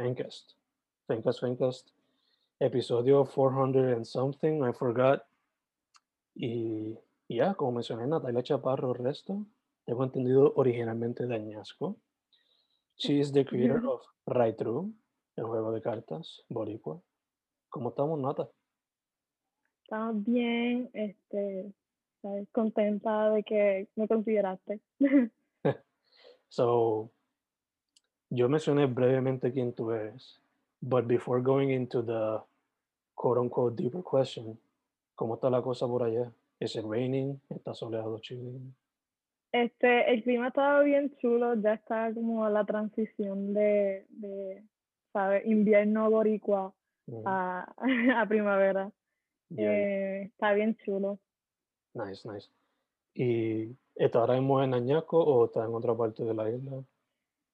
Fencast. Fencast, Fencast. Episodio 400 and something, I forgot. Y ya, como mencioné, Natalia Chaparro, resto. Tengo entendido originalmente de Añasco. She is the creator of Right True, el juego de cartas, Boricua. ¿Cómo estamos, Nata? Estamos bien, este, contenta de que me consideraste. so, yo mencioné brevemente quién tú eres, but before going into the quote unquote deeper question, ¿cómo está la cosa por allá? ¿Es it raining? ¿Está soleado Chile? Este, el clima estaba bien chulo, ya está como la transición de, de ¿sabes? Invierno boricua Mm, a, a primavera. yeah, Eh, está bien chulo. Nice, nice. ¿Y está ahora mismo en Añasco o está en otra parte de la isla?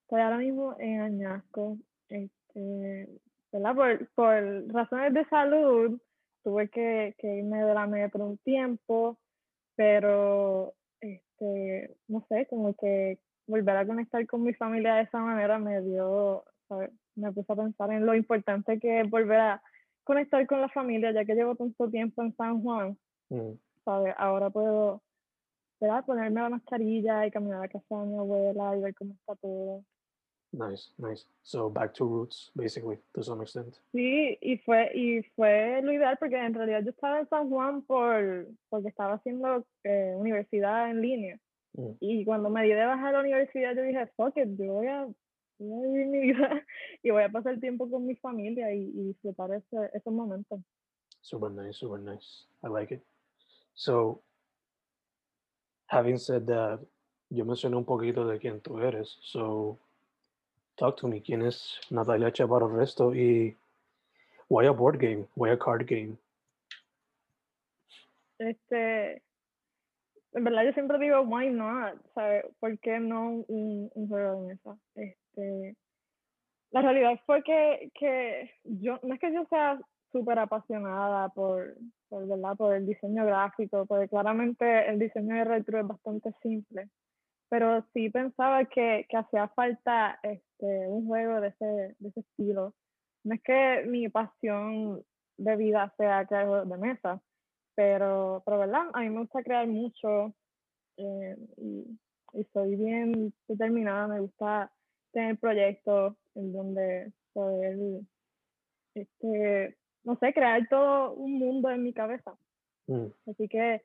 Estoy ahora mismo en Añasco. Este, ¿verdad? Por, por razones de salud, tuve que, que irme de la metro un tiempo, pero este, no sé, como que volver a conectar con mi familia de esa manera me dio, ¿sabes? me puse a pensar en lo importante que es volver a conectar con la familia, ya que llevo tanto tiempo en San Juan, Mm, ¿sabes? Ahora puedo, ¿verdad? Ponerme la mascarilla y caminar a casa de mi abuela y ver cómo está todo. Nice, nice. So back to roots, basically, to some extent. Sí, y fue, y fue lo ideal porque en realidad yo estaba en San Juan por, porque estaba haciendo eh, universidad en línea. Mm, Y cuando me di de bajar a la universidad, yo dije, fuck it, yo voy a, voy a vivir mi vida y voy a pasar tiempo con mi familia y, y disfrutar ese, esos momentos. Super nice, super nice. I like it. So, having said that, yo mencioné un poquito de quién tú eres. So, talk to me. ¿Quién es Natalia Chaparro Resto y why a board game? Why a card game? Este, en verdad yo siempre digo, why not? ¿Sabes? ¿Por qué no un, juego de mesa? Este, la realidad fue que, que yo, no es que yo sea súper apasionada por, por, ¿verdad? por el diseño gráfico, porque claramente el diseño de retro es bastante simple, pero sí pensaba que, que hacía falta este, un juego de ese, de ese estilo. No es que mi pasión de vida sea crear juegos de mesa, pero, pero ¿verdad? A mí me gusta crear mucho eh, y, y soy bien determinada, me gusta tener proyectos en donde poder, este, no sé, crear todo un mundo en mi cabeza. Mm, Así que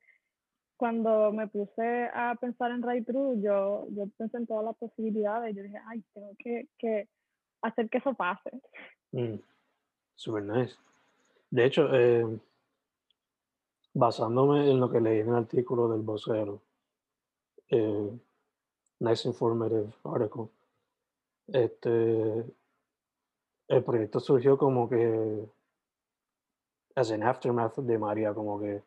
cuando me puse a pensar en Ray True, yo, yo pensé en todas las posibilidades. Yo dije, ay, tengo que, que hacer que eso pase. mm, super nice. De hecho, eh, basándome en lo que leí en el artículo del vocero, eh, nice informative article, este, el proyecto surgió como que as an aftermath de María, como que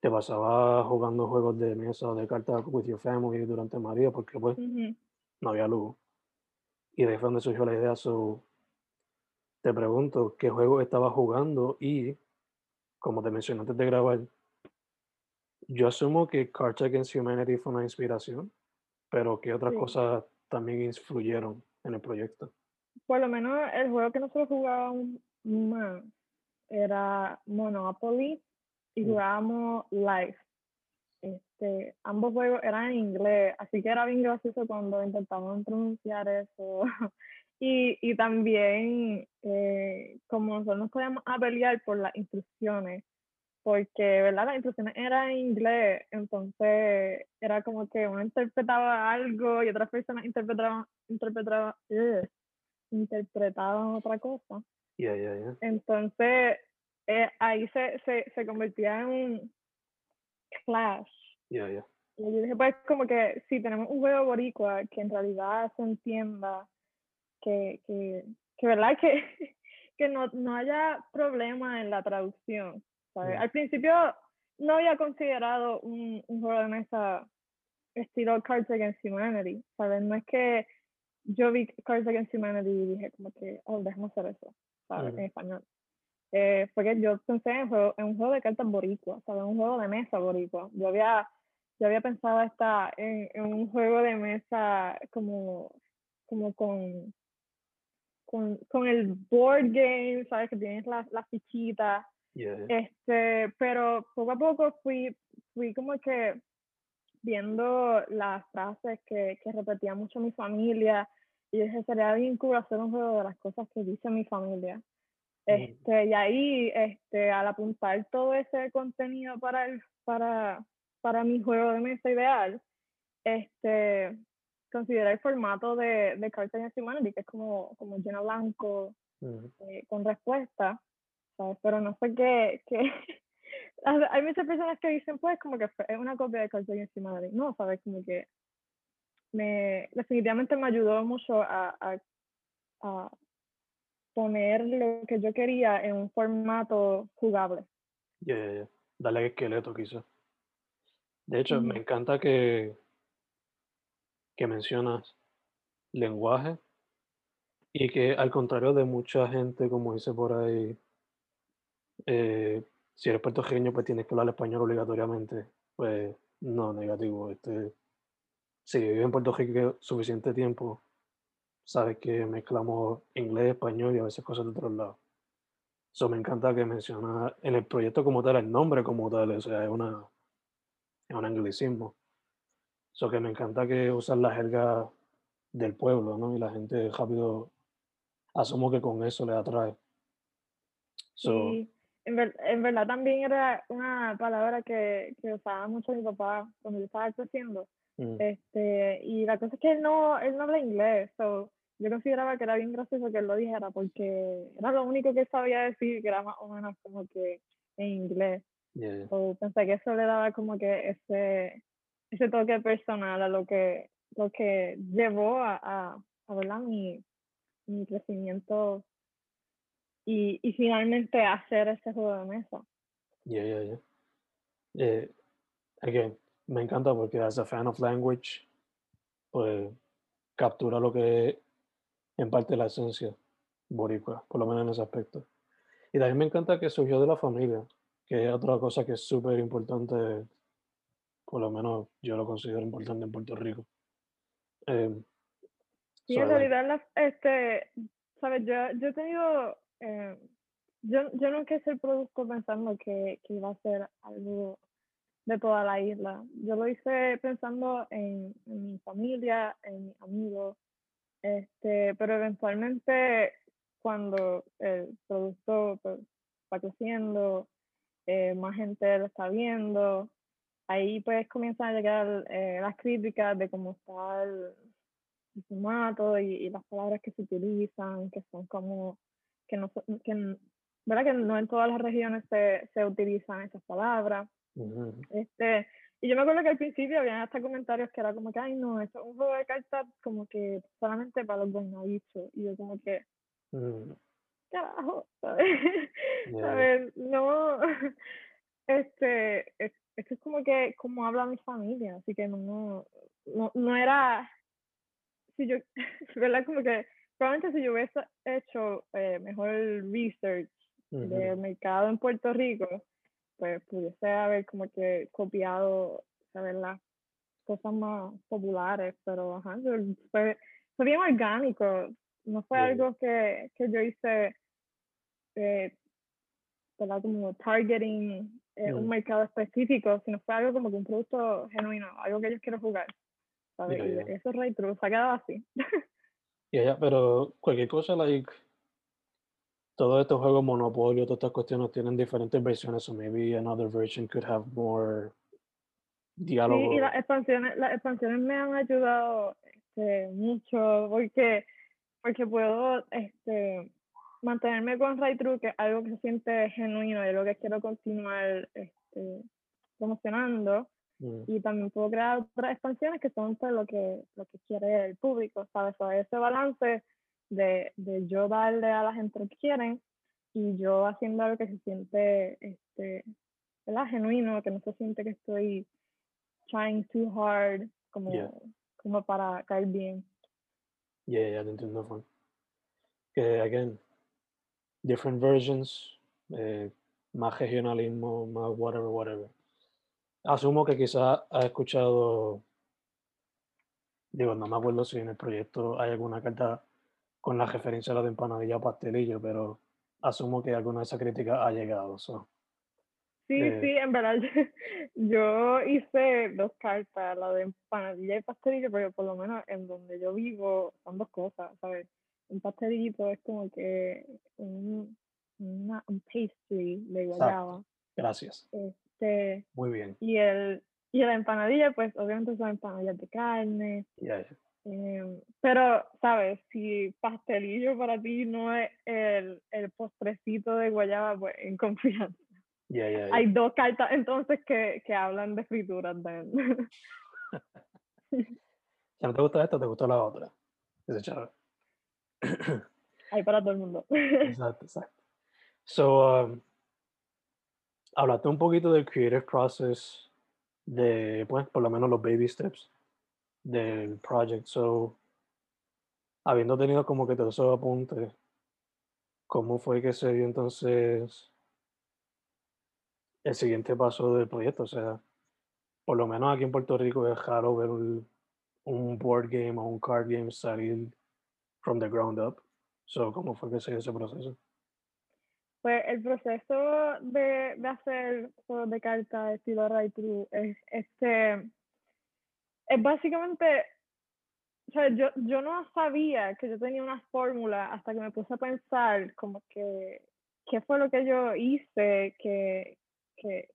te pasaba jugando juegos de mesa o de cartas with your family durante María, porque pues Ujú. no había luz. Y de ahí fue donde surgió la idea, so, te pregunto qué juego estabas jugando y, como te mencioné antes de grabar, yo asumo que Cards Against Humanity fue una inspiración, pero ¿qué otras Sí. cosas también influyeron en el proyecto? Por lo menos el juego que nosotros jugábamos más era Monopoly y Mm. jugábamos Life. Este, ambos juegos eran en inglés, así que era bien gracioso cuando intentábamos pronunciar eso. Y, y también, eh, como nosotros nos podíamos pelear por las instrucciones, porque, ¿verdad? Las instrucciones eran en inglés, entonces era como que uno interpretaba algo y otras personas interpretaban, interpretaban, ugh, interpretaban otra cosa. Ya, ya, ya. Entonces, eh, ahí se, se, se convertía en un clash. Ya, ya. Y yo dije, pues como que si tenemos un juego boricua que en realidad se entienda, que, que, que verdad que, que no, no haya problema en la traducción. ¿sabes? Mm. Al principio no había considerado un, un juego de mesa estilo Cards Against Humanity, ¿sabes? No es que yo vi Cards Against Humanity y dije como que, oh, déjame hacer eso, ¿sabes? Ujú. En español. Eh, fue que yo pensé en, juego, en un juego de cartas boricua, ¿sabes? Un juego de mesa boricua. Yo había, yo había pensado hasta en, en un juego de mesa como, como con, con, con el board game, ¿sabes? Que tienes las, las fichitas. Ya. Este, pero poco a poco fui, fui como que viendo las frases que, que repetía mucho mi familia y dije, sería bien cool hacer un juego de las cosas que dice mi familia. Este, y ahí, este, al apuntar todo ese contenido para, el, para, para mi juego de mesa ideal, este, consideré el formato de, de Cards Humanity, que es como, como lleno blanco, Ujú. eh, con respuesta, ¿sabes? Pero no sé qué, qué- hay muchas personas que dicen, pues, como que es una copia de Cards Against Humanity. No, ¿sabes? Como que me, definitivamente me ayudó mucho a, a, a poner lo que yo quería en un formato jugable. Ya, ya, ya. Dale esqueleto, quizás. De hecho, me Ujú. encanta que, que mencionas lenguaje y que al contrario de mucha gente, como dice por ahí, eh, si eres puertorriqueño, pues tienes que hablar español obligatoriamente. Pues no, negativo. Este, si vives en Puerto Rico suficiente tiempo, sabes que mezclamos inglés, español y a veces cosas de otros lados. Eso me encanta que mencionas en el proyecto como tal, el nombre como tal, o sea, es una es un anglicismo. Eso que me encanta que usas la jerga del pueblo, ¿no? Y la gente rápido asumo que con eso le atrae. So, Y en, ver- en verdad también era una palabra que, que usaba mucho mi papá cuando yo estaba creciendo. mm, Este, y la cosa es que él no, él no habla inglés, so, yo consideraba que era bien gracioso que él lo dijera porque era lo único que él sabía decir, que era más o menos como que en inglés. yeah. So, pensé que eso le daba como que ese, ese toque personal a lo que, lo que llevó a, a, a. Mi, mi crecimiento y, y finalmente hacer ese juego de mesa. Yeah, yeah, yeah. Eh, again, me encanta porque as a fan of language, pues captura lo que en parte la esencia boricua, por lo menos en ese aspecto. Y también me encanta que surgió de la familia, que es otra cosa que es súper importante, por lo menos yo lo considero importante en Puerto Rico. Eh, Sí, so en realidad, las- este, sabes, yo, yo he tenido, eh, yo, yo nunca hice el producto pensando que, que iba a ser algo de toda la isla. Yo lo hice pensando en, en mi familia, en mis amigos, este, pero eventualmente cuando el producto pues, va creciendo, eh, más gente lo está viendo, ahí pues comienzan a llegar eh, las críticas de cómo está el, el formato y, y las palabras que se utilizan, que son como, que no, que, ¿verdad? Que no en todas las regiones se, se utilizan esas palabras. Este, y yo me acuerdo que al principio había hasta comentarios que era como que, ay no, eso es un juego de cartas como que solamente para los buenabichos. Y yo como que, Mm, carajo, ¿sabes? Yeah. ¿Sabes? No, este, es, es que es como que, como habla mi familia, así que no, no, no era, si yo, ¿verdad? Como que probablemente si yo hubiese hecho eh, mejor research del mercado en Puerto Rico, pues pudiese haber como que copiado, saber las cosas más populares, pero ajá, fue, fue bien orgánico, no fue algo que, que yo hice, eh, como targeting eh, un mercado específico, sino fue algo como que un producto genuino, algo que yo quiero jugar. ¿sabes? y eso es right true, se ha quedado así. Ya, pero cualquier cosa, like, todos estos juegos Monopolio, todas estas cuestiones tienen diferentes versiones, so maybe another version could have more diálogo. Sí, y las expansiones, las expansiones me han ayudado este, mucho porque, porque puedo este, mantenerme con Ray True, que es algo que se siente genuino y es lo que quiero continuar este, promocionando. Mm. Y también puedo crear otras expansiones que son pues, lo, que, lo que quiere el público, ¿sabes? O ese balance de, de, yo darle a la gente lo que quieren y yo haciendo algo que se siente este, ¿verdad? genuino, que no se siente que estoy trying too hard como, como para caer bien. Yeah, yeah, te entiendo, Que, again, different versions, eh, más regionalismo, más whatever, whatever. Asumo que quizás ha escuchado, digo, no me acuerdo si en el proyecto hay alguna carta con la referencia a la de empanadilla o pastelillo, pero asumo que alguna de esas críticas ha llegado. Sí, eh, sí, en verdad yo hice dos cartas, la de empanadilla y pastelillo, pero por lo menos en donde yo vivo son dos cosas, ¿sabes? Un pastelito es como que un, una, un pastry de guayaba. Gracias. Este, Muy bien. Y el y la empanadilla, pues obviamente son empanadillas de carne. Yeah, Em, pero, ¿sabes? Si pastelillo para ti no es el, el postrecito de guayaba, pues en confianza. Hay dos cartas entonces que, que hablan de frituras si no te gusta esta, te gustó la otra. Hay para todo el mundo. exacto, exacto. So, um, hablaste un poquito del creative process, de, pues, por lo menos los baby steps del project. So, habiendo tenido como que todos esos apuntes, ¿cómo fue que se dio entonces el siguiente paso del proyecto? O sea, por lo menos aquí en Puerto Rico es raro ver un, board game o un card game salir from the ground up. So, ¿cómo fue que se dio ese proceso? Pues el proceso de, de hacer juegos de cartas estilo Right es este es básicamente, o sea, yo, yo no sabía que yo tenía una fórmula hasta que me puse a pensar como que qué fue lo que yo hice que, que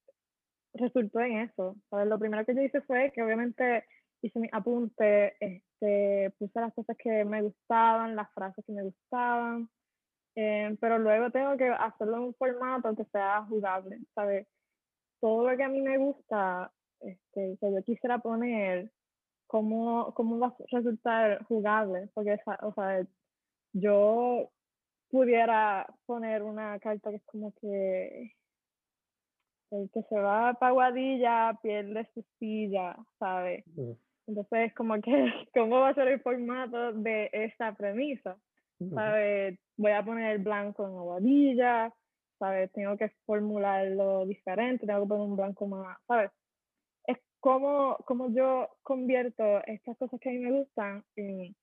resultó en eso. ¿sabes? Lo primero que yo hice fue que obviamente hice mi apunte, este, puse las cosas que me gustaban, las frases que me gustaban, eh, pero luego tengo que hacerlo en un formato que sea jugable, ¿sabes? Todo lo que a mí me gusta, este, que yo quisiera poner, cómo, cómo va a resultar jugable, porque, o sea, yo pudiera poner una carta que es como que el que se va para Guadilla pierde su silla, ¿sabes? Entonces, como que, ¿cómo va a ser el formato de esta premisa? ¿Sabes? Voy a poner el blanco en Aguadilla, ¿sabes? Tengo que formularlo diferente, tengo que poner un blanco más, ¿sabes? Cómo, cómo yo convierto estas cosas que a mí me gustan en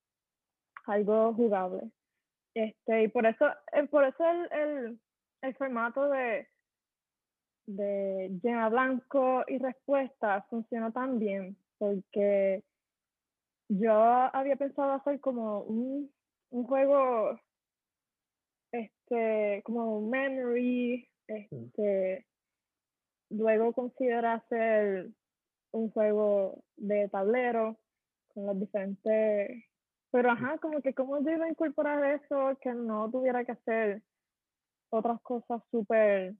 algo jugable. Este, y por eso, eh, por eso el, el, el formato de, de llena blanco y respuesta funciona tan bien, porque yo había pensado hacer como un, un juego, este, como un memory, este, luego considera hacer un juego de tablero con los diferentes... Pero ajá, como que cómo yo iba a incorporar eso que no tuviera que hacer otras cosas súper...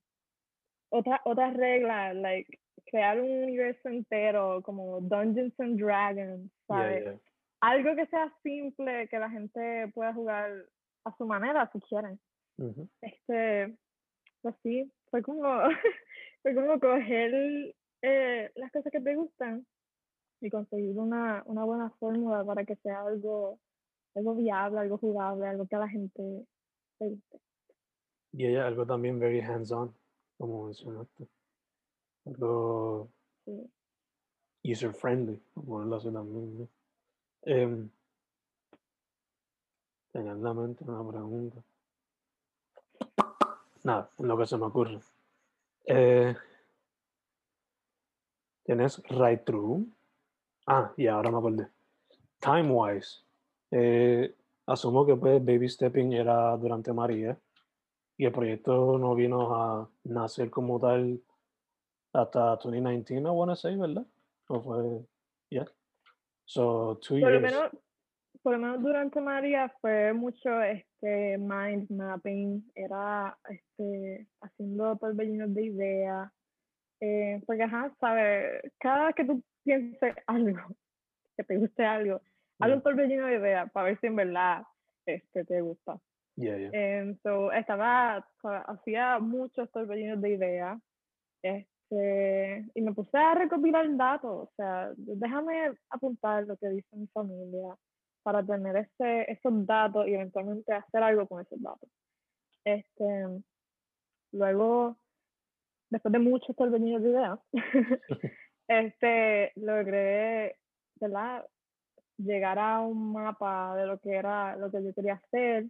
Otra, otras reglas, like crear un universo entero como Dungeons and Dragons, ¿sabes? Algo que sea simple, que la gente pueda jugar a su manera si quieren. Este, pues sí, fue como, fue como coger eh, las cosas que te gustan y conseguir una, una buena fórmula para que sea algo algo viable, algo jugable, algo que a la gente le guste. Y ella algo también very hands-on, como mencionaste. Algo Sí. user-friendly, como lo hace también. ¿no? Em, tenía en la mente una pregunta. Nada, en lo que se me ocurre. Eh, ¿Tienes right through? Ah, y ahora me acordé. Time wise. eh, asumo que pues Baby Stepping era durante María y el proyecto no vino a nacer como tal hasta 2019, I wanna say, ¿verdad? ¿O fue? Yeah. So, two Por lo years. menos, por lo menos durante María fue mucho este mind mapping, era este haciendo torbellinos de ideas. Eh, porque ajá, sabes, cada vez que tú pienses algo, que te guste algo, haz un torbellino de ideas para ver si en verdad este te gusta. yeah, yeah. Em, so, estaba, hacía muchos torbellinos de ideas. Este, y me puse a recopilar datos. O sea, déjame apuntar lo que dice mi familia para tener ese, esos datos y eventualmente hacer algo con esos datos. Este, luego, después de muchos torbellinos de ideas, este, logré, ¿verdad? llegar a un mapa de lo que era lo que yo quería hacer,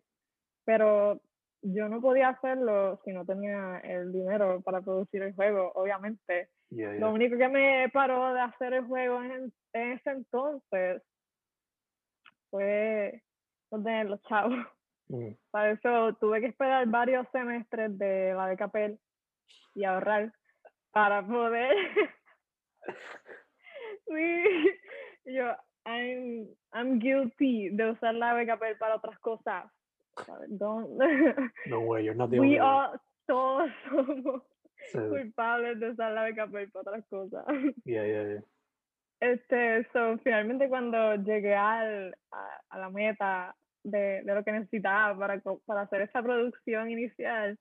pero yo no podía hacerlo si no tenía el dinero para producir el juego, obviamente. Yeah, Lo yeah. único que me paró de hacer el juego en, en ese entonces fue no tener los chavos. Mm, Para eso tuve que esperar varios semestres de la beca PEL y ahorrar para poder. sí, yo, I'm, I'm guilty de usar la beca para otras cosas. No way, you're not the We only one. all, todos somos Sí, culpables de usar la beca para otras cosas. yeah, yeah, yeah. Este, so, finalmente cuando llegué al, a, a la meta de, de lo que necesitaba para, para hacer esa producción inicial,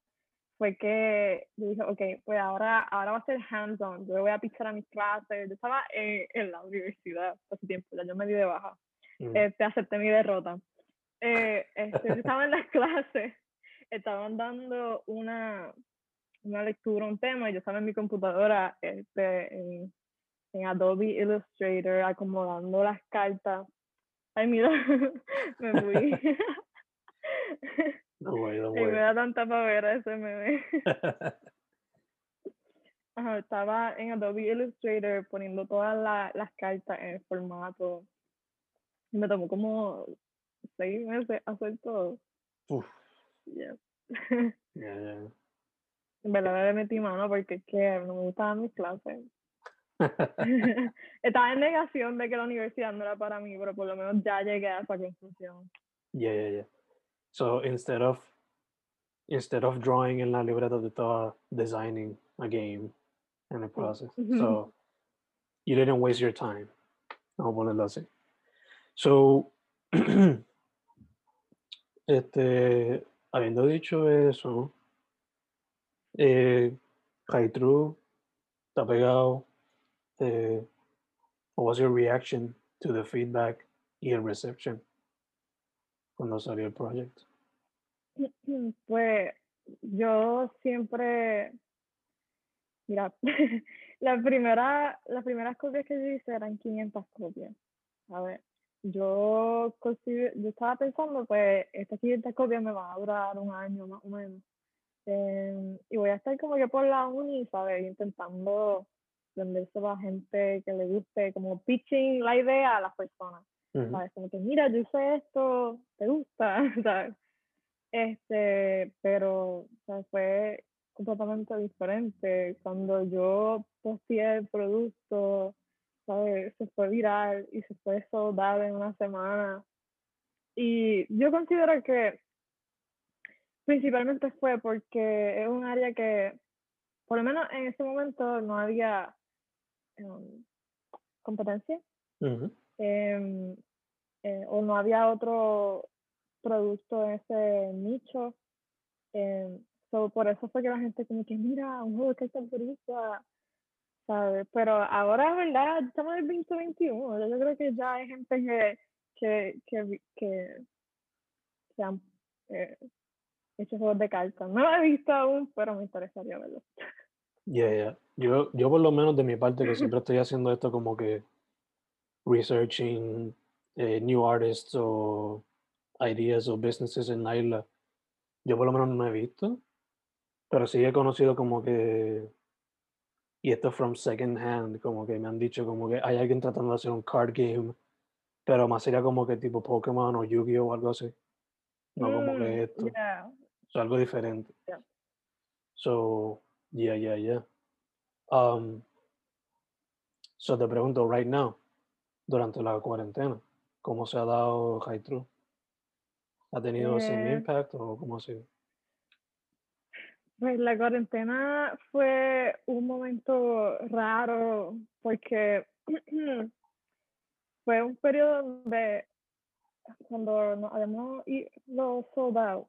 fue que yo dije, ok, pues ahora, ahora va a ser hands-on, yo voy a pichar a mis clases, yo estaba en, en la universidad hace tiempo, ya yo me di de baja, Mm, este, acepté mi derrota. Eh, este, yo estaba en las clases, estaban dando una, una lectura, un tema, y yo estaba en mi computadora, este, en, en Adobe Illustrator, acomodando las cartas. Ay, mira, me fui. No way, no y me da tanta pavera ese meme. Ajá, estaba en Adobe Illustrator poniendo todas la- las cartas en el formato. Y me tomó como seis meses hacer todo. Uf, Yes. yeah, yeah. En verdad le metí mano porque es que no me gustaban mis clases. Estaba en negación de que la universidad no era para mí, pero por lo menos ya llegué a esa conclusión. Yeah, yeah, yeah. So instead of instead of drawing en la libreta, te estaba designing a game in the process. So you didn't waste your time. Vamos a ponerlo así. So, este, habiendo dicho eso, eh, Haitru, está pegado. Eh, what was your reaction to the feedback y el reception cuando salió el proyecto? Pues yo siempre, mira, la primera, las primeras copias que yo hice eran 500 copias. A ver, yo, yo estaba pensando, pues estas 500 copias me van a durar un año más o menos. Em, y voy a estar como que por la uni, ¿sabes? Intentando vendérselo a gente que le guste, como pitching la idea a las personas. Ujú. ¿sabes? Como que, mira, yo hice esto, ¿te gusta? ¿sabes? Este, pero, o sea, fue completamente diferente. Cuando yo posteé el producto, ¿sabes? Se fue viral y se fue soldado en una semana. Y yo considero que principalmente fue porque es un área que, por lo menos en ese momento, no había em, competencia Ujú. em, eh, o no había otro producto en ese nicho. em, so, por eso fue que la gente como que mira, un juego que está boricua", ¿sabes? Pero ahora, ¿verdad? Estamos en el 2021, yo creo que ya hay gente que, que, que, que se han eh, hecho juegos de cartas. No lo he visto aún, pero me interesaría verlo. Yeah, yeah. Yo, yo por lo menos de mi parte que siempre estoy haciendo esto como que researching eh, new artists o ideas o businesses en la isla. Yo por lo menos no he visto, pero sí he conocido como que, y esto from second hand, como que me han dicho como que hay alguien tratando de hacer un card game, pero más sería como que tipo Pokémon o Yu-Gi-Oh o algo así. No como Mm, que esto. yeah. So, algo diferente. Yeah. So, yeah, yeah, yeah. Um, so te pregunto, right now, durante la cuarentena, ¿cómo se ha dado High True? ¿Ha tenido ese Eh, impact o cómo ha sido? Pues la cuarentena fue un momento raro porque fue un periodo donde cuando nos habíamos ido sold out,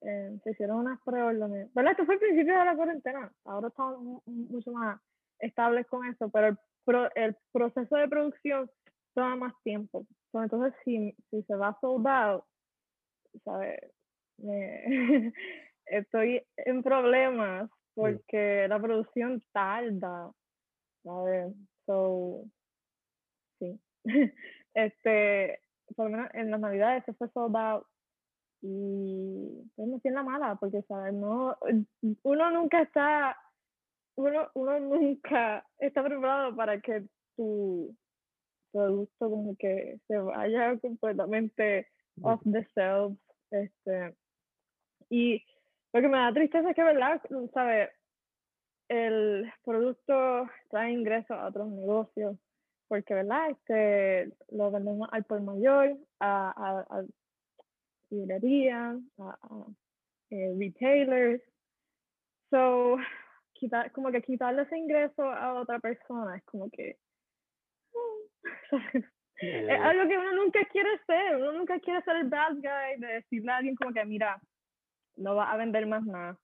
eh, se hicieron unas preórdenes. ¿Verdad? Esto fue el principio de la cuarentena. Ahora estamos mu- mucho más estables con eso, pero el, pro- el proceso de producción toma más tiempo. So, Entonces, si, si se va sold out, ¿sabes? Me- estoy en problemas porque la producción tarda, ¿sabes? So, sí. este, por lo menos en las navidades se fue sold out y pues me siento mala porque, ¿sabes? No, uno nunca está, uno, uno nunca está preparado para que tu producto como que se vaya completamente off the shelves, este, y lo que me da tristeza es que, ¿verdad? ¿Sabes? El producto trae ingresos a otros negocios, porque, ¿verdad? Este, lo vendemos al por mayor, a, a, a librerías, a, a, eh, retailers. So, quitar, como que quitarle ese ingreso a otra persona es como que... Es yeah. algo que uno nunca quiere ser, uno nunca quiere ser el bad guy de decirle a alguien como que, mira, no va a vender más nada.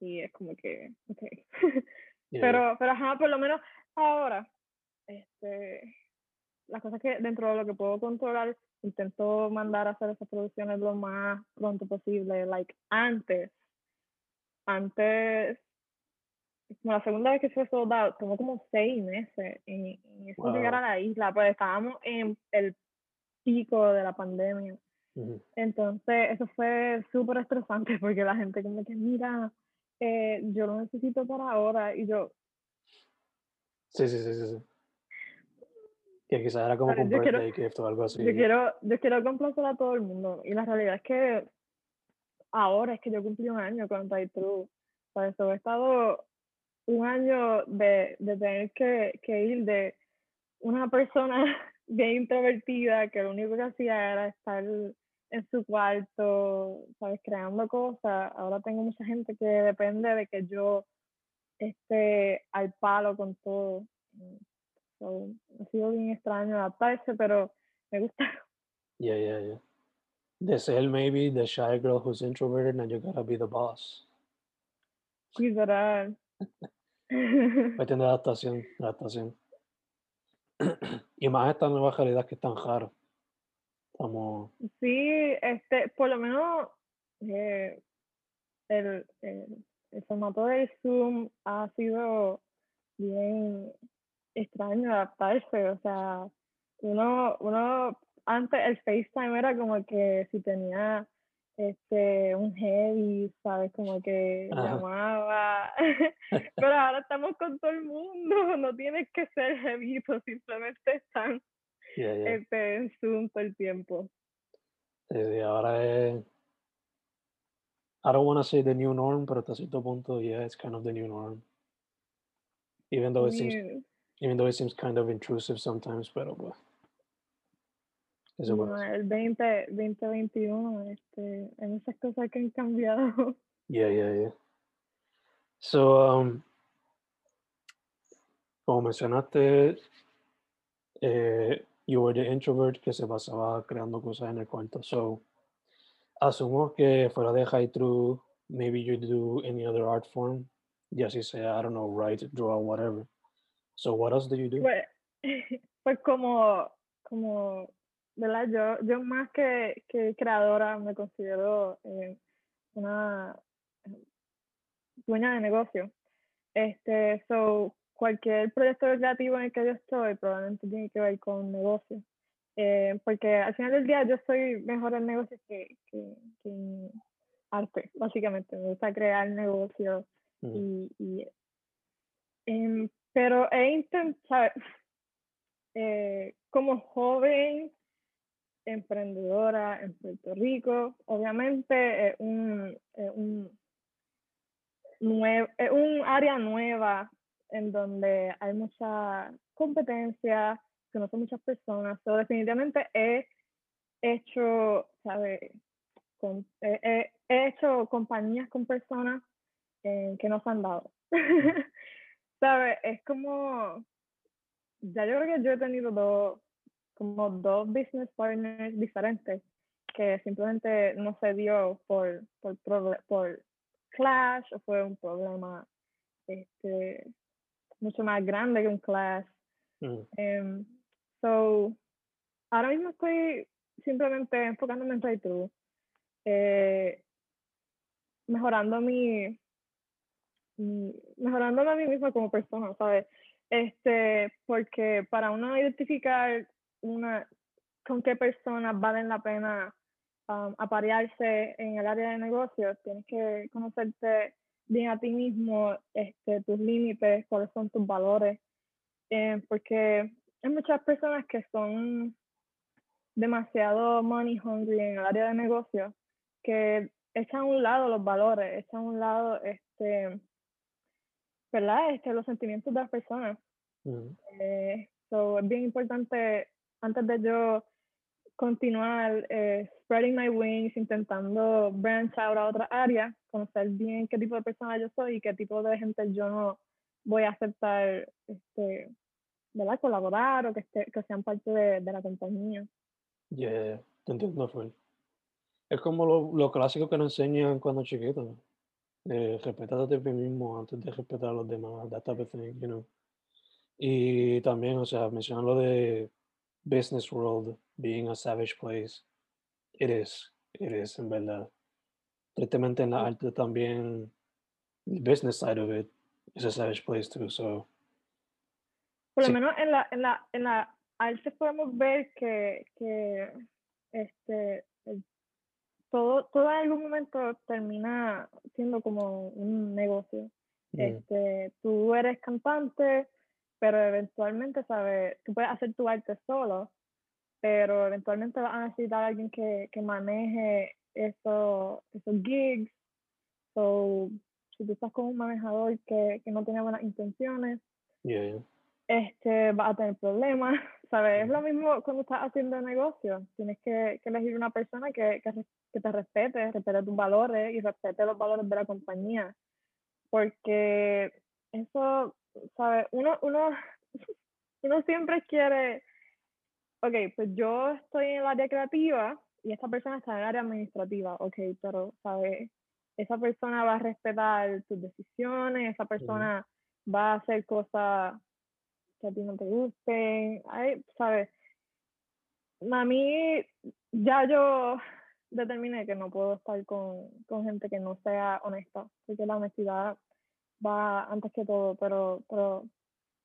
Y es como que, ok. Yeah, pero, pero ajá, por lo menos ahora, este, las cosas que dentro de lo que puedo controlar, intento mandar a hacer esas producciones lo más pronto posible, like antes, antes, como la segunda vez que fue sold out, tomó como seis meses en, eso llegar a Wow. la isla, pues estábamos en el pico de la pandemia. Ujú. Entonces, eso fue súper estresante porque la gente como que, mira, eh, yo lo necesito para ahora. Y yo, Sí, sí, sí, sí, sí. Que quizás era como con yo quiero- birthday gift o algo así. yo quiero, yo quiero complacer a todo el mundo. Y la realidad es que ahora es que yo cumplí un año con Tai True. Por eso he estado un año de, de tener que, que ir de una persona bien introvertida que lo único que hacía era estar en su cuarto, ¿sabes? Creando cosas. Ahora tengo mucha gente que depende de que yo esté al palo con todo. So, ha sido bien extraño adaptarse, pero me gusta. Yeah, yeah, yeah. De ser maybe the shy girl who's introverted and you gotta be the boss. Literal. Cuestión de adaptación, adaptación. y más esta nueva realidad que es tan. Estamos, Sí, este, por lo menos eh, el, el, el formato del Zoom ha sido bien extraño adaptarse. O sea, uno, uno antes el FaceTime era como que si tenía este un heavy, ¿sabes? Como que Ajá. llamaba. Pero ahora estamos con todo el mundo, no tienes que ser heavy, simplemente están yeah, yeah. este, en Zoom todo el tiempo. Sí, sí, ahora es. I don't want to say the new norm, pero hasta cierto punto, yeah, it's kind of the new norm. Even though it seems, even though it seems kind of intrusive sometimes, pero pues. ¿Qué se puede no, hacer? el 20, 2021, este, hay muchas cosas que han cambiado. Yeah, yeah, yeah. So, um, como mencionaste, eh, you were the introvert que se pasaba creando cosas en el cuarto. So, asumo que fuera de high true, maybe you do any other art form. Ya si sea, I don't know, write, draw, whatever. So, what else do you do? Pues, pues como, como ¿verdad? Yo, yo más que, que creadora me considero eh, una dueña de negocio. Este, so, cualquier proyecto creativo en el que yo estoy probablemente tiene que ver con negocio. Eh, porque al final del día yo soy mejor en negocios que, que, en arte, básicamente. Me gusta crear negocios Mm. y, y em, pero he intentado, eh, como joven emprendedora en Puerto Rico, obviamente es un, un, área nueva en donde hay mucha competencia, conozco muchas personas, pero definitivamente he hecho, ¿sabe? Con, he, he- he hecho compañías con personas eh, que no se han dado. ¿Sabes? Es como, ya yo creo que yo he tenido dos, como dos business partners diferentes que simplemente no se dio por, por, clash o fue un problema este, mucho más grande que un clash. Mm. Em, so, ahora mismo estoy simplemente enfocándome en playthrough, eh, mejorando mi, mi- mejorándome a mí misma como persona, ¿sabes? Este, porque para uno identificar una, con qué personas valen la pena um, aparearse en el área de negocios, tienes que conocerte bien a ti mismo, este, tus límites, cuáles son tus valores, eh, porque hay muchas personas que son demasiado money hungry en el área de negocios que echan a un lado los valores, echan a un lado este, ¿verdad? Este, los sentimientos de las personas. Mm. Eh, so, es bien importante, antes de yo continuar eh, spreading my wings, intentando branch out a otra área, conocer bien qué tipo de persona yo soy y qué tipo de gente yo no voy a aceptar, este, ¿verdad? Colaborar o que, esté, que sean parte de, de la compañía. Yeah, te entiendo full. Es como lo, lo clásico que nos enseñan cuando chiquitos. Eh, respétate a ti mismo antes de respetar a los demás, that type of thing, you know. Y también, o sea, mencionan lo de business world being a savage place. It is, it is, en verdad. Tristemente en la arte también, the business side of it is a savage place too, so, Por lo Sí. menos en la, en la, en la arte podemos ver que, que este, todo, todo en algún momento termina siendo como un negocio. mm, Este, tú eres cantante, pero eventualmente, ¿sabes? Tú puedes hacer tu arte solo, pero eventualmente vas a necesitar a alguien que, que maneje eso, esos gigs. So, si tú estás con un manejador que, que no tiene buenas intenciones, yeah, yeah. este, vas a tener problemas, ¿sabes? Es lo mismo cuando estás haciendo negocio. Tienes que, que elegir una persona que, que, que te respete, respete tus valores y respete los valores de la compañía. Porque eso, ¿sabes? Uno, uno, uno siempre quiere, ok, pues yo estoy en el área creativa y esta persona está en el área administrativa, ok, pero, ¿sabes? Esa persona va a respetar tus decisiones, esa persona va a hacer cosas que a ti no te gusten, ay, ¿sabes? A mí, ya yo determiné que no puedo estar con, con gente que no sea honesta, porque la honestidad va antes que todo, pero, pero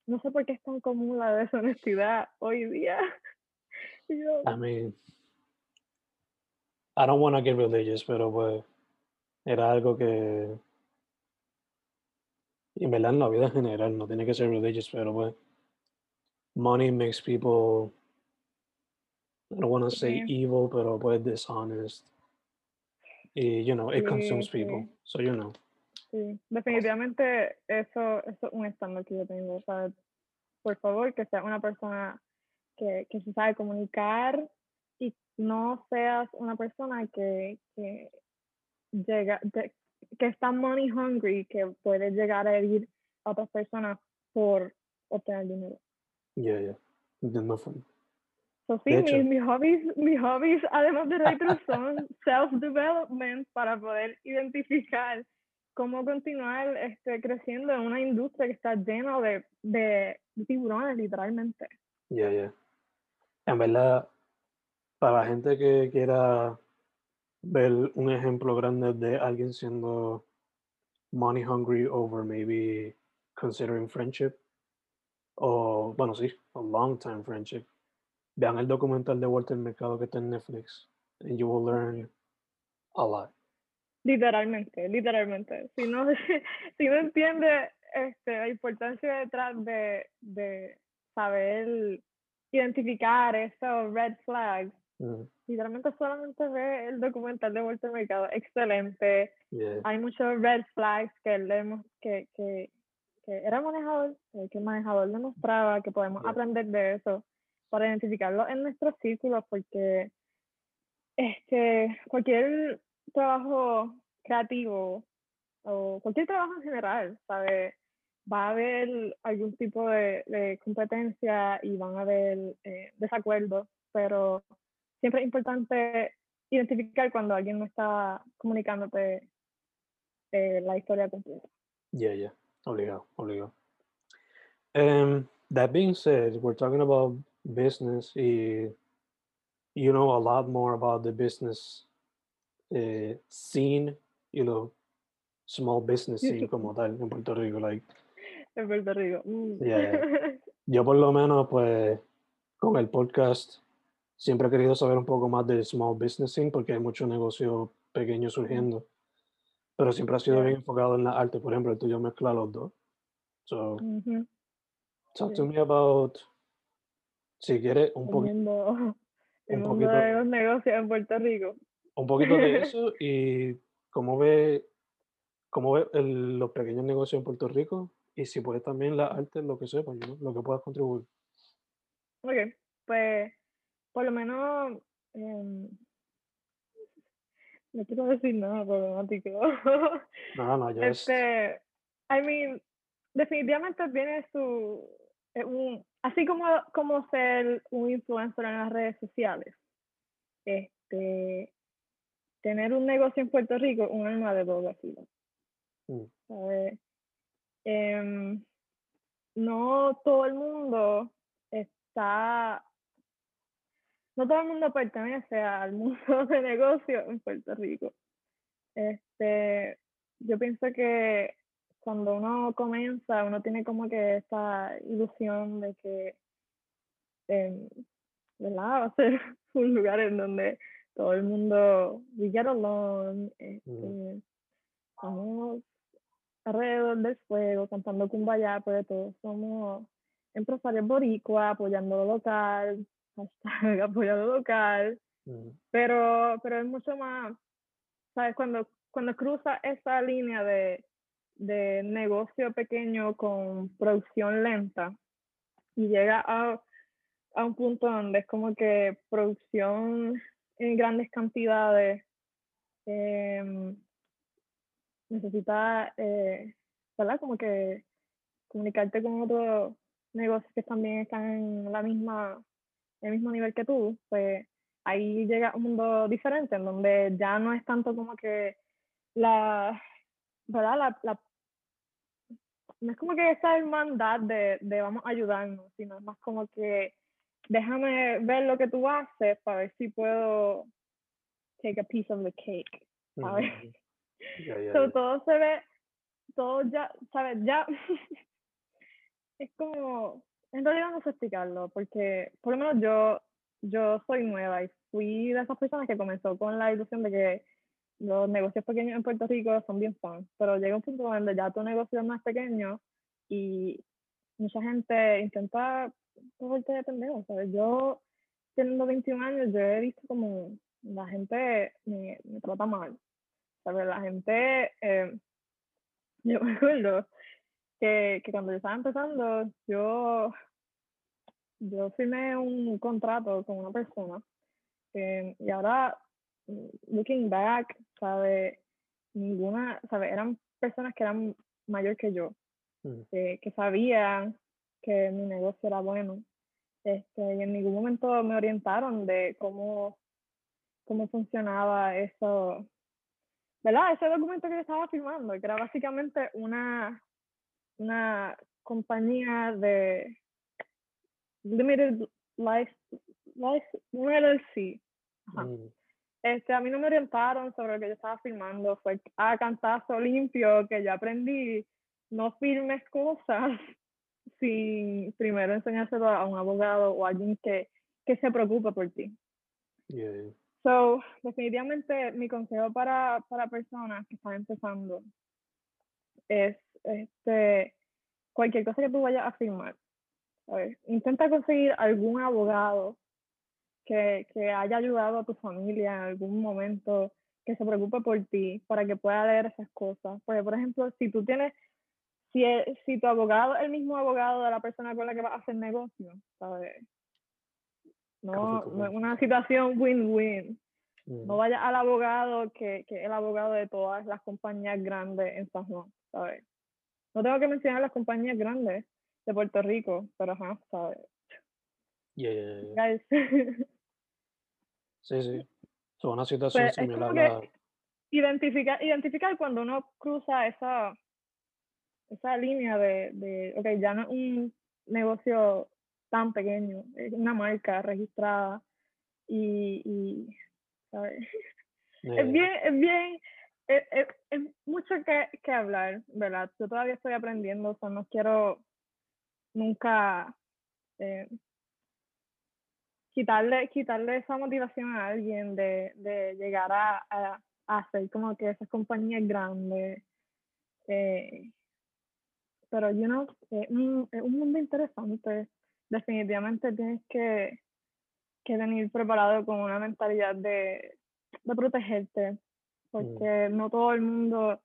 no sé por qué es tan común la deshonestidad hoy día. Yo, I mean, I don't want to get religious, pero pues era algo que, y en verdad en la vida en general, no tiene que ser religious, pero pues, money makes people, I don't want to say evil, pero pues dishonest. Y, you know, it consumes people, so you know. Sí, definitivamente eso, eso es un estándar que yo tengo. O sea, por favor, que sea una persona que, que se sabe comunicar y no seas una persona que, que llega, de- que está money hungry, que puede llegar a herir a otras personas por obtener dinero. Yeah, yeah. Entiendo full. So, sí, De mis, mis hobbies, mis hobbies, además de retro, son self-development para poder identificar cómo continuar este, creciendo en una industria que está llena de, de tiburones, literalmente. Yeah, yeah. En verdad, para la gente que quiera ver un ejemplo grande de alguien siendo money hungry over maybe considering friendship o bueno sí a long time friendship vean el documental de Walter Mercado que está en Netflix and you will learn a lot literalmente literalmente si no si no entiende este, la importancia detrás de, de saber identificar esos red flags Mm, literalmente solamente ve el documental de Walter Mercado excelente yeah. hay muchos red flags que leemos que, que, que era manejador, eh, que el manejador demostraba que podemos Yeah. aprender de eso para identificarlo en nuestros círculos porque este cualquier trabajo creativo o cualquier trabajo en general, ¿sabe? Va a haber algún tipo de, de competencia y van a haber eh, desacuerdos, pero siempre es importante identificar cuando alguien no está comunicándote eh, la historia completa. Yeah, yeah. Obligado, obligado. Um, that being said, we're talking about business. Y you know a lot more about the business uh, scene, you know, small business scene como tal en Puerto Rico. Like, En Puerto Rico. mm. Yeah, yo por lo menos, pues, con el podcast siempre he querido saber un poco más del small business scene porque hay muchos negocios pequeños surgiendo. Pero siempre ha sido bien enfocado en la arte. Por ejemplo, el tuyo mezcla los dos. So. Talk to me about, si quieres, un, El poqui- mundo, el un mundo poquito- de los negocios en Puerto Rico. Un poquito de eso y cómo ve, cómo ve el- los pequeños negocios en Puerto Rico y si puedes también la arte, lo que sepas, you know, lo que puedas contribuir. Ok, pues por lo menos em, no quiero decir nada problemático. No, no, es- este, I mean, definitivamente tiene su, eh, un, así como, como ser un influencer en las redes sociales, este, tener un negocio en Puerto Rico, es un arma de doble filo. Mm. ¿sabes? Em, no todo el mundo está, no todo el mundo pertenece al mundo de negocios en Puerto Rico. Este, yo pienso que cuando uno comienza, uno tiene como que esta ilusión de que, em, ¿verdad? Va a ser un lugar en donde todo el mundo, we get along, este, estamos alrededor del fuego, cantando kumbaya, pero todos somos empresarios boricua, apoyando lo local, hashtag apoyando lo local, Mm, pero, pero es mucho más, ¿sabes? Cuando, cuando cruza esa línea de, de negocio pequeño con producción lenta y llega a, a un punto donde es como que producción en grandes cantidades em, eh, ¿verdad? Como que comunicarte con otros negocios que también están en la misma, el mismo nivel que tú, pues ahí llega un mundo diferente, en donde ya no es tanto como que la, ¿verdad? La- no es como que esa hermandad de, de vamos a ayudarnos, sino es más como que déjame ver lo que tú haces para ver si puedo take a piece of the cake. ¿sabes? Ya, ya, So, ya. todo se ve, todo ya, ¿sabes? Ya es como, en realidad no sé explicarlo, porque por lo menos yo, yo soy nueva y fui de esas personas que comenzó con la ilusión de que los negocios pequeños en Puerto Rico son bien fun, pero llega un punto donde ya tu negocio es más pequeño y mucha gente intenta cogerte de pendejo, ¿sabes? Yo, teniendo 21 años, yo he visto como la gente me, me trata mal, ¿sabes? La gente, eh, yo me acuerdo que, que cuando yo estaba empezando, yo, yo firmé un contrato con una persona eh, y ahora, mm, looking back, ¿sabe? Ninguna, ¿sabe? Eran personas que eran mayor que yo, Mm, que, que sabían que mi negocio era bueno. Este, y en ningún momento me orientaron de cómo, cómo funcionaba eso, ¿verdad? Ese documento que yo estaba firmando, que era básicamente una, una compañía de limited life, life LLC, Ajá. Mm, Este, a mí no me orientaron sobre lo que yo estaba filmando, fue a cantazo limpio que yo aprendí, no filmes cosas sin primero enseñárselo a un abogado o alguien que, que se preocupe por ti. yeah. So, definitivamente mi consejo para, para personas que están empezando es este, cualquier cosa que tú vayas a firmar. ¿sabes? Intenta conseguir algún abogado que, que haya ayudado a tu familia en algún momento, que se preocupe por ti, para que pueda leer esas cosas. Porque, por ejemplo, si tú tienes, si, si tu abogado es el mismo abogado de la persona con la que vas a hacer negocio, ¿sabes? No, es una situación win-win. Mm, No vayas al abogado que, que es el abogado de todas las compañías grandes en San Juan, ¿sabes? No tengo que mencionar las compañías grandes de Puerto Rico, pero ajá, ¿sabes? yeah, yeah, yeah. Guys, Sí, sí. So, una situación Pues, similar a. identificar, identificar cuando uno cruza esa, esa línea de, de, ok, ya no es un negocio tan pequeño, es una marca registrada y, y ¿sabes? es bien, es bien, es, es- es mucho que, que hablar, ¿verdad? Yo todavía estoy aprendiendo, o sea, no quiero nunca eh, quitarle, quitarle esa motivación a alguien de, de llegar a, a, a hacer como que esas compañías grandes. eh, pero, you know, es un, es un mundo interesante. Definitivamente tienes que, que venir preparado con una mentalidad de, de protegerte, porque no todo el mundo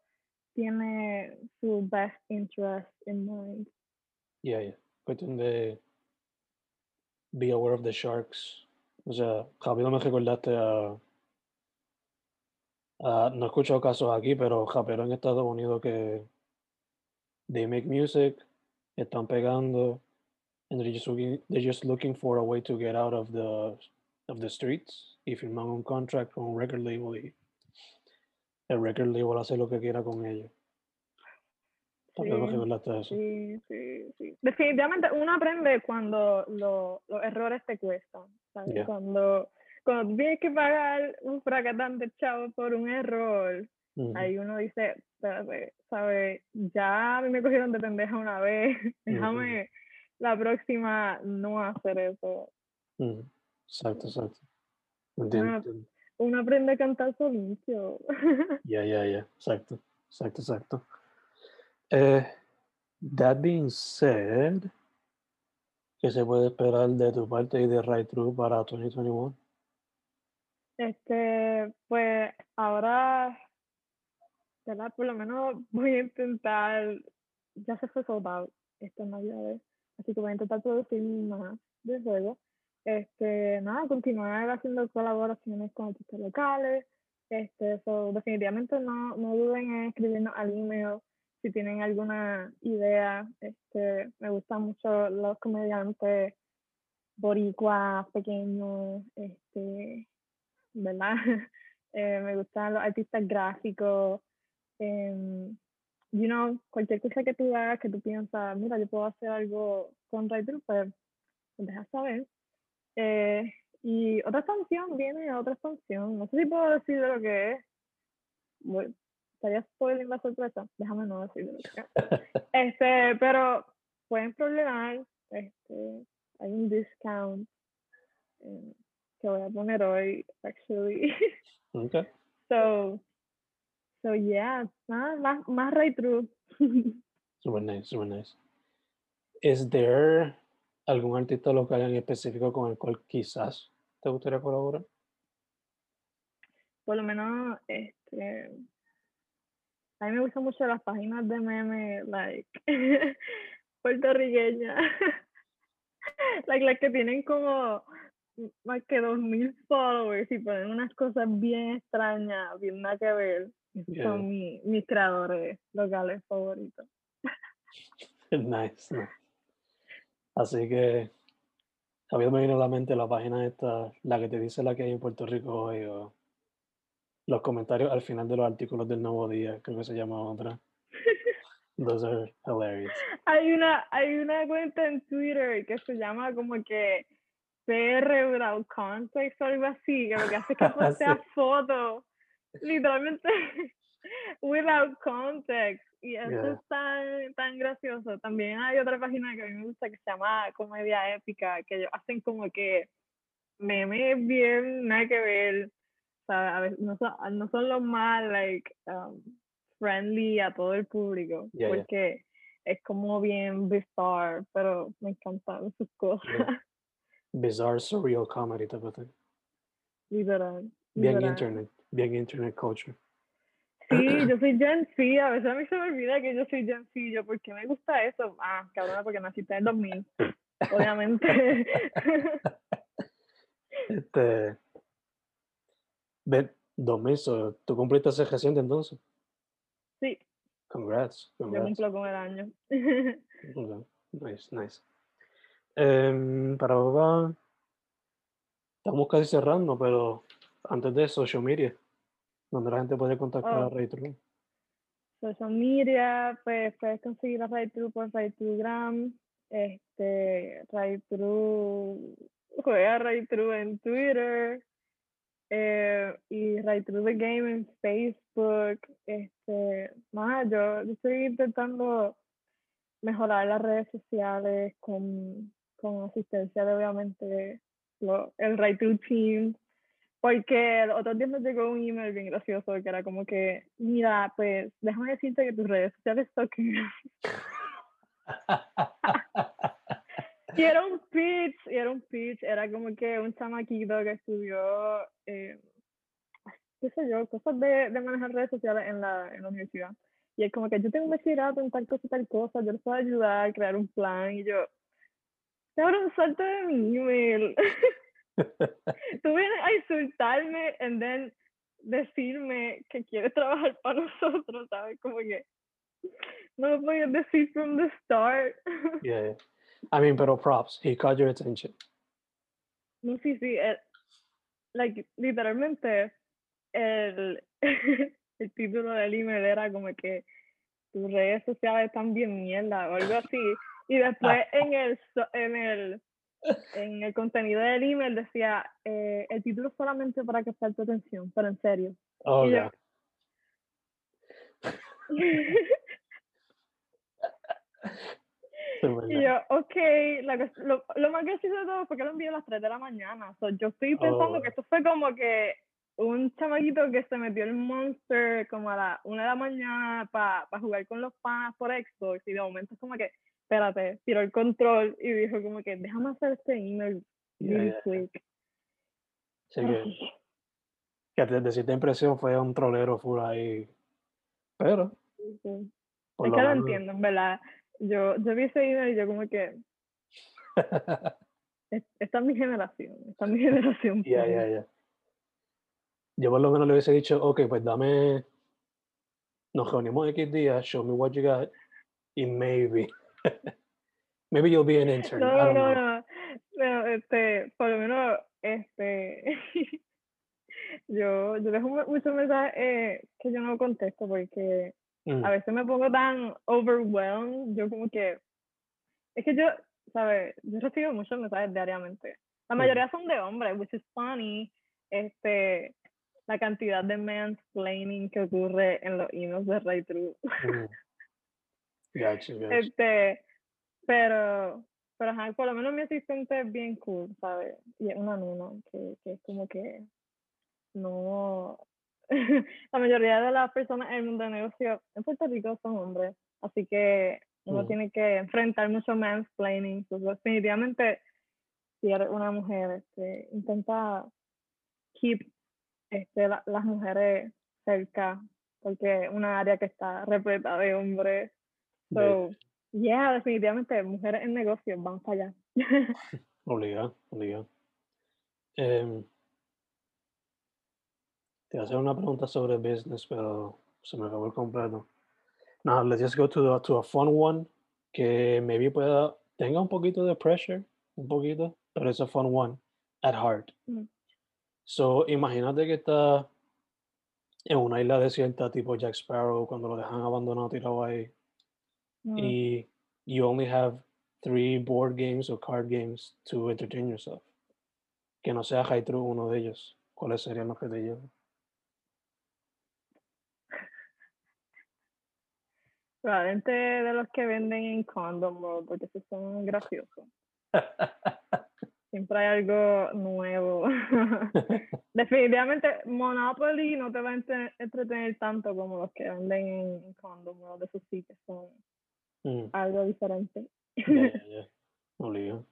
tiene su best interest in mind. Yeah, yeah. Cuestión de be aware of the sharks. O sea, rápido me recordaste a, a- no he escuchado casos aquí, pero raperos en Estados Unidos que they make music, están pegando, and they're just looking, they're just looking for a way to get out of the of the streets y firman un contract con un record label y el record label hace lo que quiera con ellos. Sí. Sí, sí, sí. Definitivamente uno aprende cuando lo- los errores te cuestan, ¿sabes? Yeah. Cuando, cuando tienes que pagar un fracatante chavo por un error, Ahí uno dice, espérate, ¿sabes? Ya a mí me cogieron de pendeja una vez, déjame la próxima no hacer eso. Exacto, exacto. Entiendo. Uno aprende a cantar solito. Ya, ya, ya. Exacto, exacto, exacto. Eh, that being said, ¿qué se puede esperar de tu parte y de Right True para 2021? Este, pues ahora, ¿verdad? Por lo menos voy a intentar, ya se fue sold out esta Navidad, así que voy a intentar producir más de juego. Este, nada, continuar haciendo colaboraciones con artistas locales. Este, so, definitivamente no, no duden en escribirnos al email si tienen alguna idea. Este, me gustan mucho los comediantes boricuas pequeños, este, ¿verdad? Eh, me gustan los artistas gráficos. Em, you know, cualquier cosa que tú hagas, que tú piensas, mira, yo puedo hacer algo con Writer, pues me dejas saber. Eh, y otra expansión, viene otra expansión. No sé si puedo decir de lo que es. Bueno, estaría spoiling la sorpresa. Déjame no decir de lo que es. Este, pero pueden problemar. Este, hay un discount eh, que voy a poner hoy, actually. Okay. so, so yeah, nada, más, más right through. Super nice, super nice. Is there algún artista local en específico con el cual quizás te gustaría colaborar? Por lo menos, este, a mí me gustan mucho las páginas de meme, like, puertorriqueñas. like, las que tienen como más que dos mil followers y ponen unas cosas bien extrañas, bien nada que ver. Yeah. Son mi- mis creadores locales favoritos. Nice, nice. Así que, Javier me vino a la mente la página esta, la que te dice la que hay en Puerto Rico hoy, o los comentarios al final de los artículos del Nuevo Día, creo que se llama otra. Those are hilarious. Hay una, hay una cuenta en Twitter que se llama como que PR without context o algo así, que lo que hace es que postea Sí. fotos, literalmente without context. Y eso Yeah. es tan, tan gracioso. También hay otra página que a mí me gusta que se llama Comedia Épica, que ellos hacen como que memes bien, nada que ver. O sea, a veces no son, no son los más, like, um, friendly a todo el público, Yeah, yeah. porque es como bien bizarre, pero me encantan sus cosas. Bizarre, surreal comedy type of thing. literal. Bien internet, bien internet culture. Sí, yo soy Gen Z, a veces a mí se me olvida que yo soy Gen Z, yo, ¿por qué me gusta eso? Ah, cabrona, porque naciste en el 2000, obviamente. Este. Ve, 2000, so, tú cumpliste ese reciente entonces. sí, Congrats. yo Congrats. cumplo con el año. Nice, nice. Em, para estamos casi cerrando, pero antes de social media, donde la gente puede contactar Oh. a Ray True. social media, pues puedes conseguir a Raytru por Raytrugram, este, Raytru, juega Raytru en Twitter, eh, y Raytru The Game en Facebook, este, más, yo, yo estoy intentando mejorar las redes sociales con, con asistencia de obviamente lo- el Raytru Team, porque otros días me llegó un email bien gracioso que era como que, mira, pues déjame decirte que tus redes sociales toquen. y era un pitch, y era un pitch, era como que un chamaquito que estudió, eh, qué sé yo, cosas de, de manejar redes sociales en la, en la universidad. Y es como que yo tengo un bachillerato en tal cosa y tal cosa, yo les puedo ayudar a crear un plan. Y yo, cabrón, salta de mi email. Tú vienes a insultarme and then decirme que quieres trabajar para nosotros, ¿sabes? Como que no lo podías decir from the start. Yeah, yeah. I mean, pero props, he caught your attention. No, sí, sí, el- like, literalmente el, el título del email era como que tus redes sociales están bien mierda o algo así. Y después en el, en el, en el contenido del email decía, eh, el título solamente para captar tu atención, pero en serio. Oh, Y yo- Y yo, ok, la lo, lo más gracioso de todo fue que lo envié a las 3 de la mañana. So, yo estoy pensando Oh. que esto fue como que un chamaquito que se metió el Monster como a la 1 de la mañana para jugar con los panas por Xbox y de momento es como que, espérate, tiró el control y dijo como que déjame hacer este email Yeah, really yeah, quick. Así que, que te decirte impresión fue un trolero full ahí. Pero, Sí, sí. Es lo que lo entiendo, en verdad. Yo, yo vi ese email y yo como que, es- esta es mi generación, esta es mi generación. Ya, ya, ya. Yo por lo menos le hubiese dicho, ok, pues dame, nos reunimos X días, show me what you got, y maybe, maybe you'll be an intern. No, no, know. no, no, este, por lo menos, este, yo, yo dejo mu- muchos mensajes eh, que yo no contesto porque Mm, a veces me pongo tan overwhelmed, yo como que, es que yo, ¿sabes? Yo recibo muchos mensajes diariamente. La Ujú. mayoría son de hombres, which is funny, este, la cantidad de mansplaining que ocurre en los emails de Ray True. mm. Gotcha, gotcha. Este, pero, pero ajá, por lo menos mi asistente es bien cool, ¿sabes? Y es una nuna, que, que es como que no. La mayoría de las personas en el mundo de negocio en Puerto Rico son hombres, así que uno Mm. tiene que enfrentar mucho mansplaining. So, definitivamente, si eres una mujer, este, intenta keep este, la- las mujeres cerca, porque es una área que está repleta de hombres. So, yeah, definitivamente, mujeres en negocios, vamos para allá. Obligado, obligado. Em, te voy a hacer una pregunta sobre business, pero se me acabó el completo. Now, let's just go to, the- to a fun one que maybe pueda, tenga un poquito de pressure, un poquito, pero es a fun one at heart. Mm. So, imagínate que está en una isla desierta tipo Jack Sparrow cuando lo dejan abandonado tirado ahí Mm, y you only have three board games or card games to entertain yourself. que no sea High True uno de ellos, ¿cuáles serían los que te llevan? Probablemente de los que venden en Condom World, porque esos son graciosos. Siempre hay algo nuevo. Definitivamente Monopoly no te va a entre- entretener tanto como los que venden en Condom World. Esos sí que son Mm, algo diferente. ya. Obligado.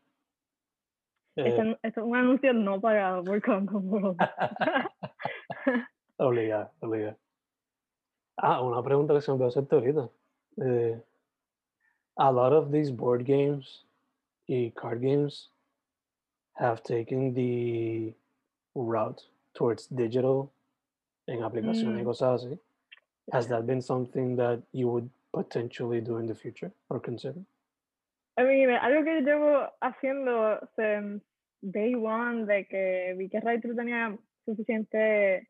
Este, Eh, es un anuncio no pagado por Condom World. obligado, obligado. Ah, una pregunta que se me olvidó hacerte ahorita. Eh, a lot of these board games y card games have taken the route towards digital en aplicaciones y Mm. cosas así. Has that been something that you would potentially do in the future or consider? I mean, algo que llevo haciendo since day one de que vi que Ray tenía suficiente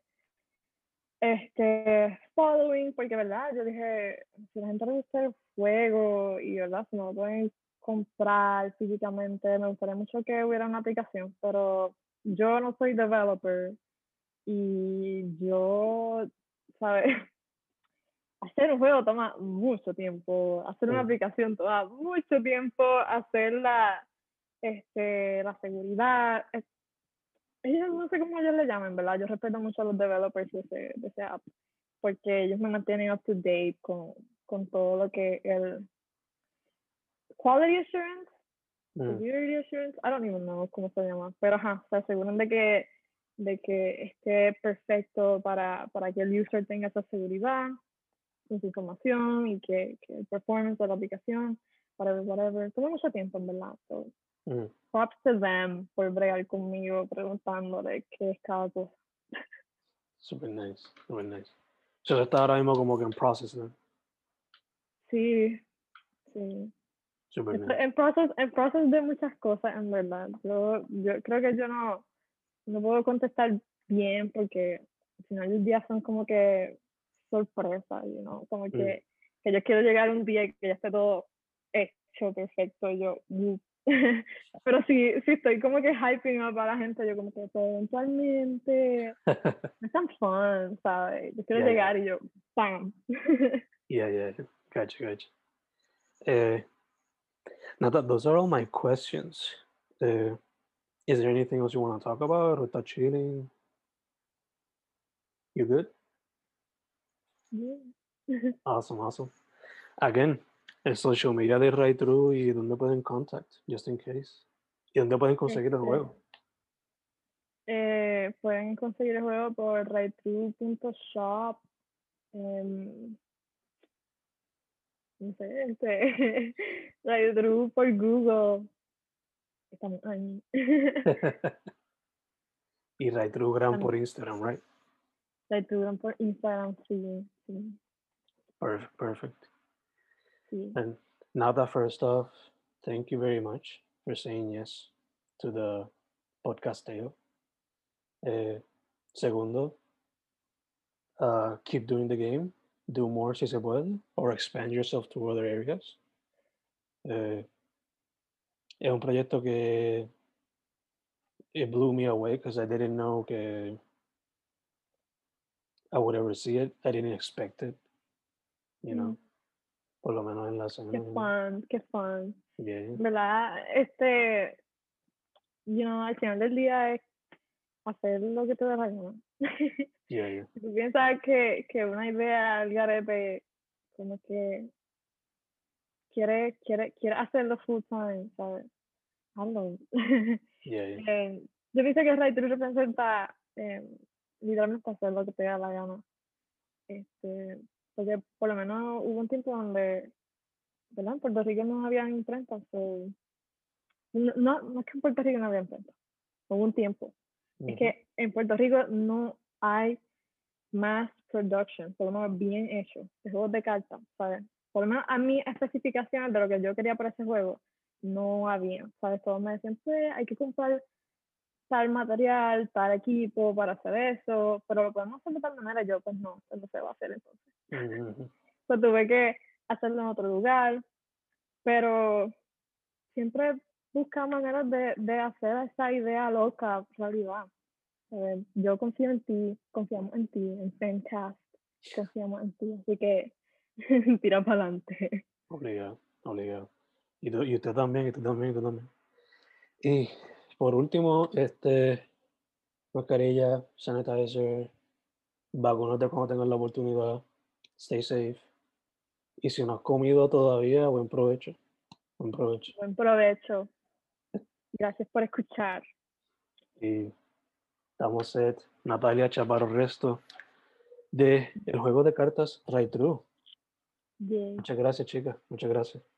este following, porque verdad, yo dije, si la gente gusta el juego y verdad, si no lo pueden comprar físicamente, me gustaría mucho que hubiera una aplicación, pero yo no soy developer y yo, ¿sabes? hacer un juego toma mucho tiempo, hacer una Mm. aplicación toma mucho tiempo, hacer la, este, la seguridad. es- Ellos no sé cómo ellos le llaman, ¿verdad? Yo respeto mucho a los developers de ese, de ese app, porque ellos me mantienen up to date con, con todo lo que el quality assurance, Mm, security assurance, I don't even know cómo se llama, pero ajá, se aseguran de que, de que esté perfecto para, para que el user tenga esa seguridad con su información y que, que el performance de la aplicación, whatever, whatever. Toma mucho tiempo, en verdad. So, mm. props to them por bregar conmigo preguntándole qué es cada cosa. Super nice, super nice. So está ahora mismo como que en process, ¿no? Sí, sí. Super Estoy nice. en proceso en proceso de muchas cosas, en verdad. Yo, yo creo que yo no, no puedo contestar bien porque al final del día son como que sorpresas, you know? Como que, que yo quiero llegar un día y que ya esté todo hecho, perfecto, yo... "Uh". Pero si, si estoy como que hyping up a la gente, yo como que "Pero eventualmente es tan fun, ¿sabes? Yo quiero ya. llegar y yo, ¡pam! Yeah, yeah, yeah. Gotcha, gotcha. Uh, now that those are all my questions. Uh, is there anything else you want to talk about or touch chilling? You good? Yeah. Awesome, awesome. Again, el social media de Right True y dónde pueden contact, just in case. Y dónde pueden conseguir el Este, juego. Eh, pueden conseguir el juego por raytrue.shop. em, no sé, este, Raytrue por Google. Estamos ahí. y Right True Gram Tam- por Instagram, right? Raytrue por Instagram, sí, sí, Perfect, perfect. sí. And now that first off, thank you very much for saying yes to the podcast tale. Eh, segundo, uh, keep doing the game, do more si se puede, or expand yourself to other areas. Eh, es un proyecto que it blew me away because I didn't know que I would ever see it. I didn't expect it, you know, Mm. por lo menos en la Qué semana. fun, qué fun. Yeah. ¿Verdad? Este, you know, al final del día es hacer lo que te da la gana. Yeah, yeah. Si tú piensas que, que una idea al garete, como que quiere, quiere, quiere hacerlo full time, ¿sabes? Hazlo. Yeah, yeah. Eh, yo pienso que Ray True representa eh, literalmente hacer lo que te da la gana. Este, porque por lo menos hubo un tiempo donde, ¿verdad? En Puerto Rico no había imprentas. so- no, no, no es que en Puerto Rico no había imprentas. Hubo un tiempo es Ujú. que en Puerto Rico no hay mass production, por lo menos bien hecho, de juegos de cartas, ¿sabes? Por lo menos a mí especificaciones de lo que yo quería para ese juego no había, ¿sabes? Todos me decían, pues hay que comprar tal material, tal equipo para hacer eso, pero lo podemos hacer de tal manera, yo pues no, eso no se va a hacer entonces. Ujú, ujú. So, tuve que hacerlo en otro lugar, pero siempre buscar maneras de, de hacer esa idea loca realidad. Eh, yo confío en ti, confiamos en ti, en Fencast, confiamos en ti, así que tira para adelante. Obligado, obligado. Y, tú- y usted también, y tú también, y tú también. Y por último, este, mascarilla, sanitizer, vacunate cuando tengas la oportunidad, stay safe. Y si no has comido todavía, buen provecho. Buen provecho. Buen provecho. Gracias por escuchar. Y estamos set. Natalia Chaparro Resto de el juego de cartas Right True. Yay. Muchas gracias, chicas. Muchas gracias.